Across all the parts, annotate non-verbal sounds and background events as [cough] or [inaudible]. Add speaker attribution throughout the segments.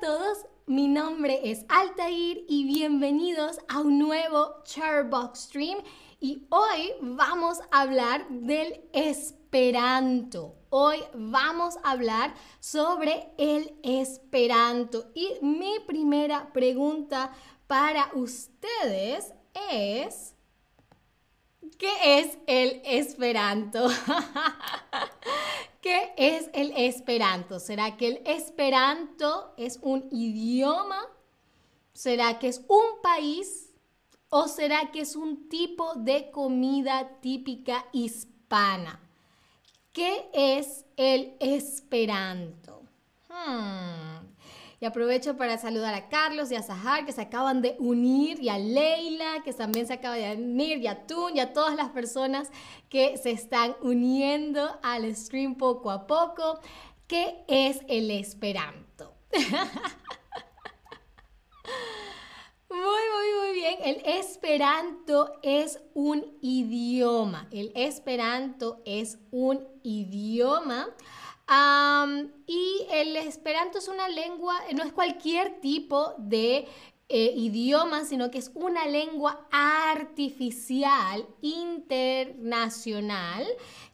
Speaker 1: a todos, mi nombre es Altair y bienvenidos a un nuevo Charbox Stream y hoy vamos a hablar del Esperanto. Hoy vamos a hablar sobre el Esperanto y mi primera pregunta para ustedes es ¿Qué es el Esperanto? [laughs] ¿Qué es el Esperanto? ¿Será que el Esperanto es un idioma? ¿Será que es un país? ¿O será que es un tipo de comida típica hispana? ¿Qué es el Esperanto? Hmm. Y aprovecho para saludar a Carlos y a Sahar que se acaban de unir y a Leila que también se acaba de unir y a Tun y a todas las personas que se están uniendo al stream poco a poco. ¿Qué es el Esperanto? [laughs] Muy, muy, muy bien. El Esperanto es un idioma. El Esperanto es un idioma y el esperanto es una lengua, no es cualquier tipo de eh, idioma, sino que es una lengua artificial internacional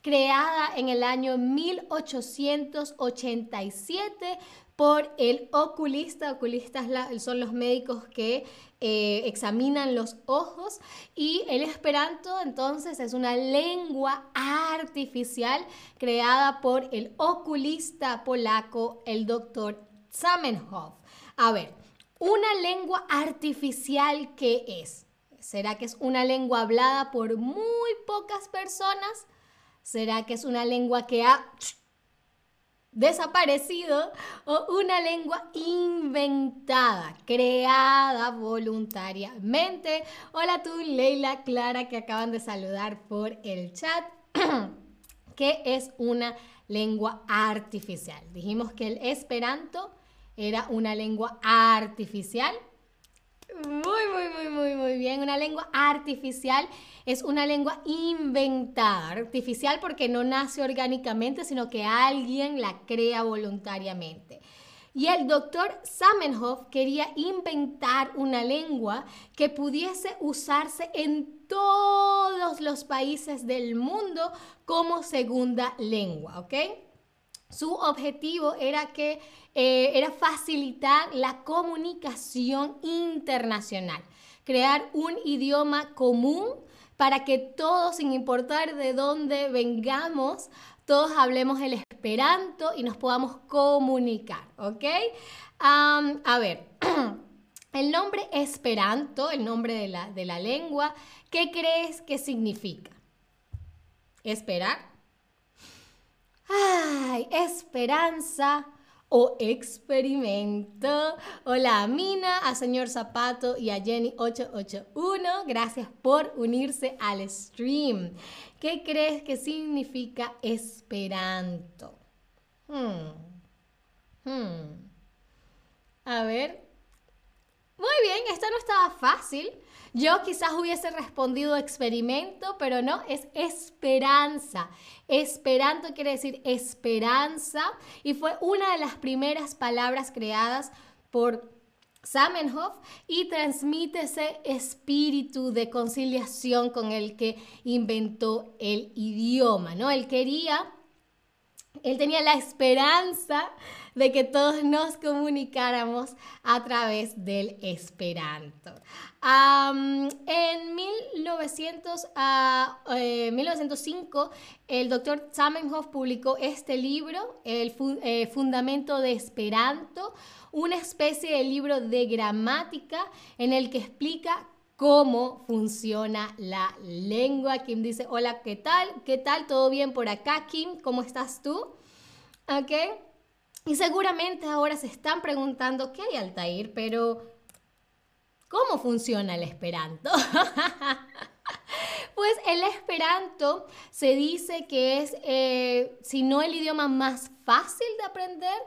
Speaker 1: creada en el año 1887 por el oculista. Oculistas son los médicos que eh, examinan los ojos y el esperanto entonces es una lengua artificial creada por el oculista polaco, el doctor Zamenhof. A ver, una lengua artificial, ¿qué es? ¿Será que es una lengua hablada por muy pocas personas? ¿Será que es una lengua que ha desaparecido o una lengua inventada, creada voluntariamente. Hola tú, Leila, Clara, que acaban de saludar por el chat. [clears throat] ¿Qué es una lengua artificial? Dijimos que el esperanto era una lengua artificial. Muy, muy, muy, muy, muy bien. Una lengua artificial es una lengua inventada, artificial porque no nace orgánicamente, sino que alguien la crea voluntariamente. Y el doctor Zamenhof quería inventar una lengua que pudiese usarse en todos los países del mundo como segunda lengua, ¿ok? Su objetivo era que eh, era facilitar la comunicación internacional, crear un idioma común para que todos, sin importar de dónde vengamos, todos hablemos el esperanto y nos podamos comunicar, ¿ok? a ver, [clears throat] el nombre esperanto, el nombre de la, de la lengua, ¿qué crees que significa? Esperar. Ay, esperanza o experimento. Hola a Mina, a señor Zapato y a Jenny881. Gracias por unirse al stream. ¿Qué crees que significa esperanto? Hmm. Hmm. A ver. Muy bien, esto no estaba fácil. Yo quizás hubiese respondido experimento, pero no, es esperanza. Esperanto quiere decir esperanza y fue una de las primeras palabras creadas por Zamenhof y transmite ese espíritu de conciliación con el que inventó el idioma, ¿no? Él quería, él tenía la esperanza de que todos nos comunicáramos a través del esperanto. en 1900, 1905, ah, eh, el doctor Zamenhof publicó este libro, El eh, Fundamento de Esperanto, una especie de libro de gramática en el que explica cómo funciona la lengua. Kim dice, hola, ¿qué tal? ¿Qué tal? ¿Todo bien por acá, Kim? ¿Cómo estás tú? ¿Ok? Y seguramente ahora se están preguntando, ¿qué hay Altair? Pero, ¿cómo funciona el esperanto? [laughs] pues el esperanto se dice que es, eh, si no el idioma más fácil de aprender,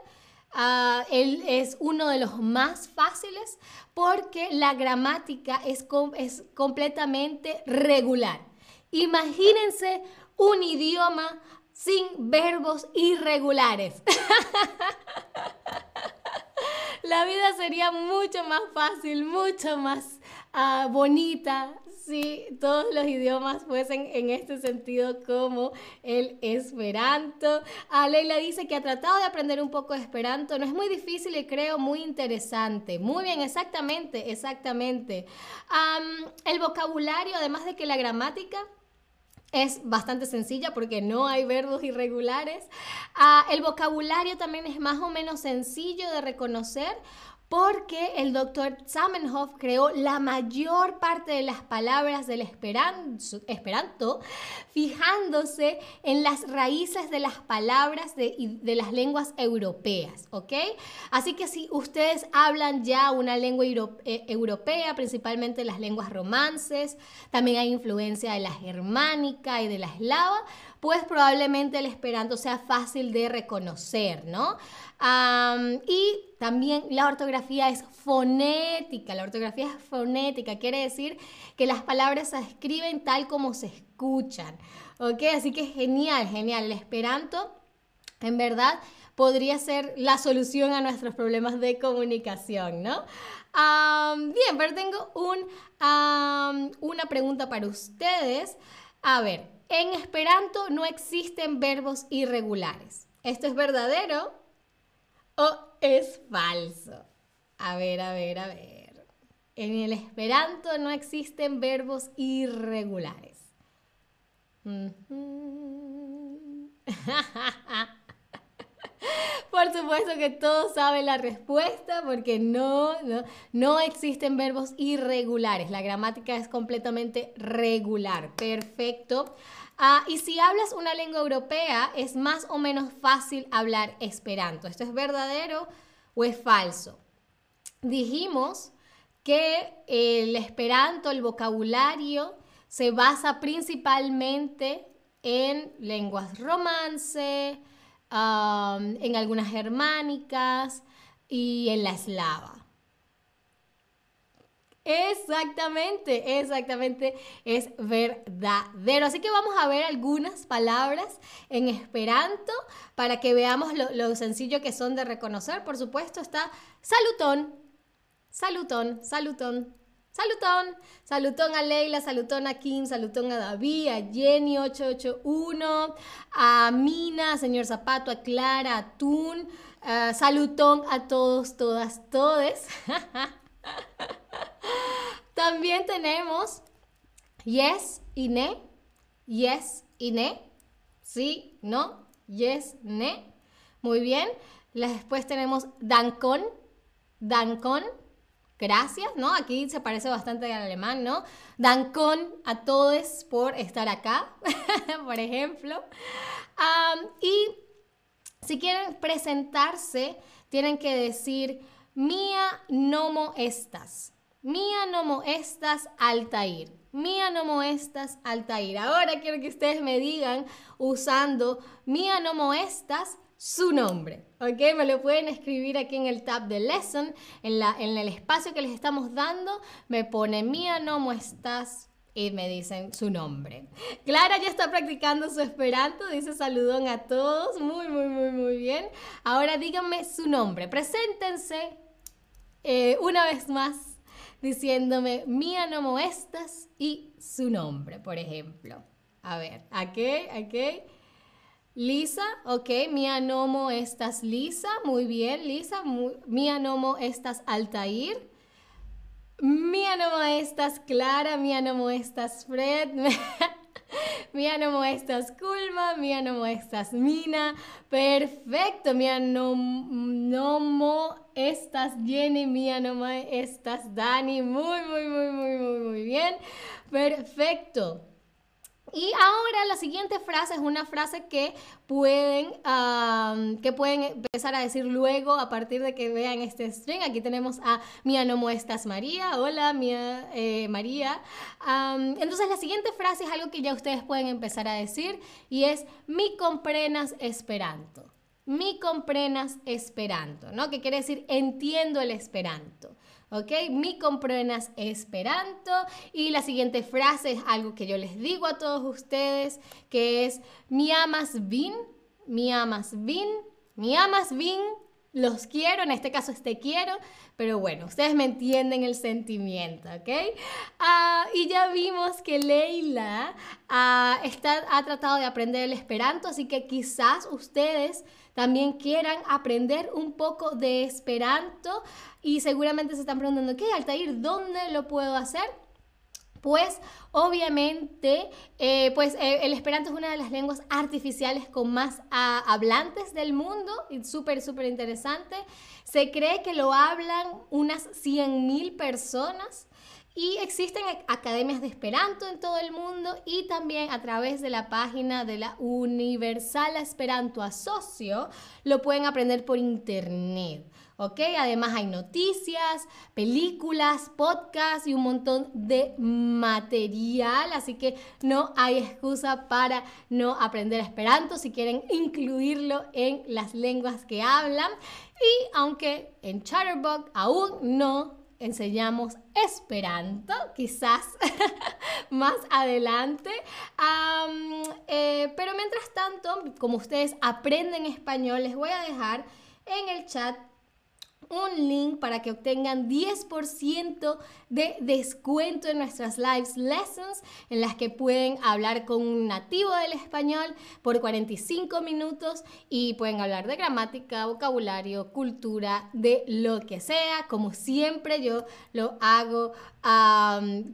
Speaker 1: uh, es uno de los más fáciles porque la gramática es, es completamente regular. Imagínense un idioma sin verbos irregulares. [laughs] la vida sería mucho más fácil, mucho más ah, bonita si todos los idiomas fuesen en este sentido como el esperanto. Ah, Leila dice que ha tratado de aprender un poco de esperanto. No es muy difícil y creo muy interesante. Muy bien, exactamente, exactamente. el vocabulario, además de que la gramática es bastante sencilla porque no hay verbos irregulares. Ah, el vocabulario también es más o menos sencillo de reconocer porque el doctor Zamenhof creó la mayor parte de las palabras del esperanto, fijándose en las raíces de las palabras de, las lenguas europeas, ¿ok? Así que si ustedes hablan ya una lengua eh, europea, principalmente las lenguas romances, también hay influencia de la germánica y de la eslava, pues probablemente el esperanto sea fácil de reconocer, ¿no? y también la ortografía es fonética, la ortografía es fonética, quiere decir que las palabras se escriben tal como se escuchan, ¿ok? Así que genial, genial, el esperanto en verdad podría ser la solución a nuestros problemas de comunicación, ¿no? bien, pero tengo un, una pregunta para ustedes. A ver, en Esperanto no existen verbos irregulares. ¿Esto es verdadero o es falso? A ver, a ver, a ver. En el Esperanto no existen verbos irregulares. [laughs] [laughs] Por supuesto que todos saben la respuesta porque no, no, existen verbos irregulares. La gramática es completamente regular. Perfecto. Ah, y si hablas una lengua europea, es más o menos fácil hablar esperanto. ¿Esto es verdadero o es falso? Dijimos que el esperanto, el vocabulario, se basa principalmente en lenguas romance, en algunas germánicas y en la eslava. Exactamente, exactamente, es verdadero. Así que vamos a ver algunas palabras en esperanto para que veamos lo, lo sencillo que son de reconocer. Por supuesto está salutón, salutón, salutón, Salutón, salutón a Leila, salutón a Kim, salutón a David, a Jenny881, a Mina, a señor Zapato, a Clara, a Tun, salutón a todos, todas, todes. [laughs] También tenemos yes y ne, yes y ne, sí, no, yes, ne. Muy bien. Después tenemos dancon, dancon gracias, ¿no? Aquí se parece bastante al alemán, ¿no? Dankon a todos por estar acá, [laughs] por ejemplo. y si quieren presentarse, tienen que decir, Mía nomo estas. Mía nomo estas Altair. Mía nomo estas Altair. Ahora quiero que ustedes me digan usando Mía nomo estas su nombre. ¿Ok? Me lo pueden escribir aquí en el tab de lesson, en, la, en el espacio que les estamos dando. Me pone Mía, no estás y me dicen su nombre. Clara ya está practicando su esperanto, dice saludón a todos, muy, muy, muy, muy bien. Ahora díganme su nombre, preséntense eh, una vez más diciéndome Mía no estás y su nombre, por ejemplo. A ver, ¿a qué? ¿A qué? Lisa, ok, mia nomo estas Lisa, muy bien, Lisa, mia nomo estas Altair, mia nomo estas Clara, mia nomo estas Fred, [laughs] mia nomo estas Kulma, mia nomo estas Mina, perfecto, mia nomo estas Jenny, mia nomo estas Dani, muy, muy, muy, muy, muy, muy bien, perfecto. Y ahora la siguiente frase es una frase que pueden, que pueden empezar a decir luego a partir de que vean este string. Aquí tenemos a Mía no muestras María. Hola, Mía eh, María. entonces la siguiente frase es algo que ya ustedes pueden empezar a decir y es mi comprenas esperanto. Mi comprenas esperanto, ¿no? Que quiere decir entiendo el esperanto. ¿Ok? Mi comprenas esperanto. Y la siguiente frase es algo que yo les digo a todos ustedes, que es mi amas bin, mi amas bin, mi amas bin, los quiero, en este caso este quiero, pero bueno, ustedes me entienden el sentimiento, ¿ok? Ah, y ya vimos que Leila ah, ha tratado de aprender el esperanto, así que quizás ustedes también quieran aprender un poco de esperanto y seguramente se están preguntando, ¿qué, Altair? ¿Dónde lo puedo hacer? Pues obviamente, eh, pues eh, el esperanto es una de las lenguas artificiales con más ah, hablantes del mundo, y súper, súper interesante. Se cree que lo hablan unas 100.000 personas. Y existen academias de Esperanto en todo el mundo y también a través de la página de la Universal Esperanto Asocio lo pueden aprender por internet. ¿ok? Además hay noticias, películas, podcasts y un montón de material, así que no hay excusa para no aprender esperanto si quieren incluirlo en las lenguas que hablan. Y aunque en Chatterbox aún no enseñamos Esperanto, quizás [laughs] más adelante. Eh, pero mientras tanto, como ustedes aprenden español, les voy a dejar en el chat un link para que obtengan 10% de descuento en nuestras live lessons en las que pueden hablar con un nativo del español por 45 minutos y pueden hablar de gramática, vocabulario, cultura, de lo que sea. Como siempre yo lo hago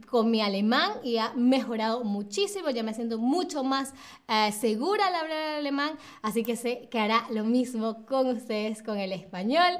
Speaker 1: con mi alemán y ha mejorado muchísimo. Ya me siento mucho más eh, segura al hablar alemán, así que sé que hará lo mismo con ustedes con el español.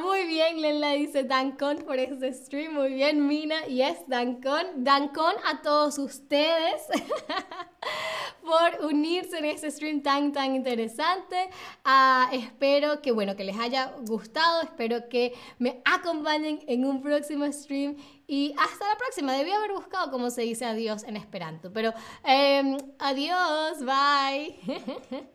Speaker 1: Muy bien, Lela dice Dancon por este stream. Muy bien, Mina. Yes, Dancon. Dancon a todos ustedes [laughs] por unirse en este stream tan, tan interesante. Ah, espero que, bueno, que les haya gustado. Espero que me acompañen en un próximo stream y hasta la próxima. Debí haber buscado cómo se dice adiós en esperanto. Pero em, adiós, bye. [laughs]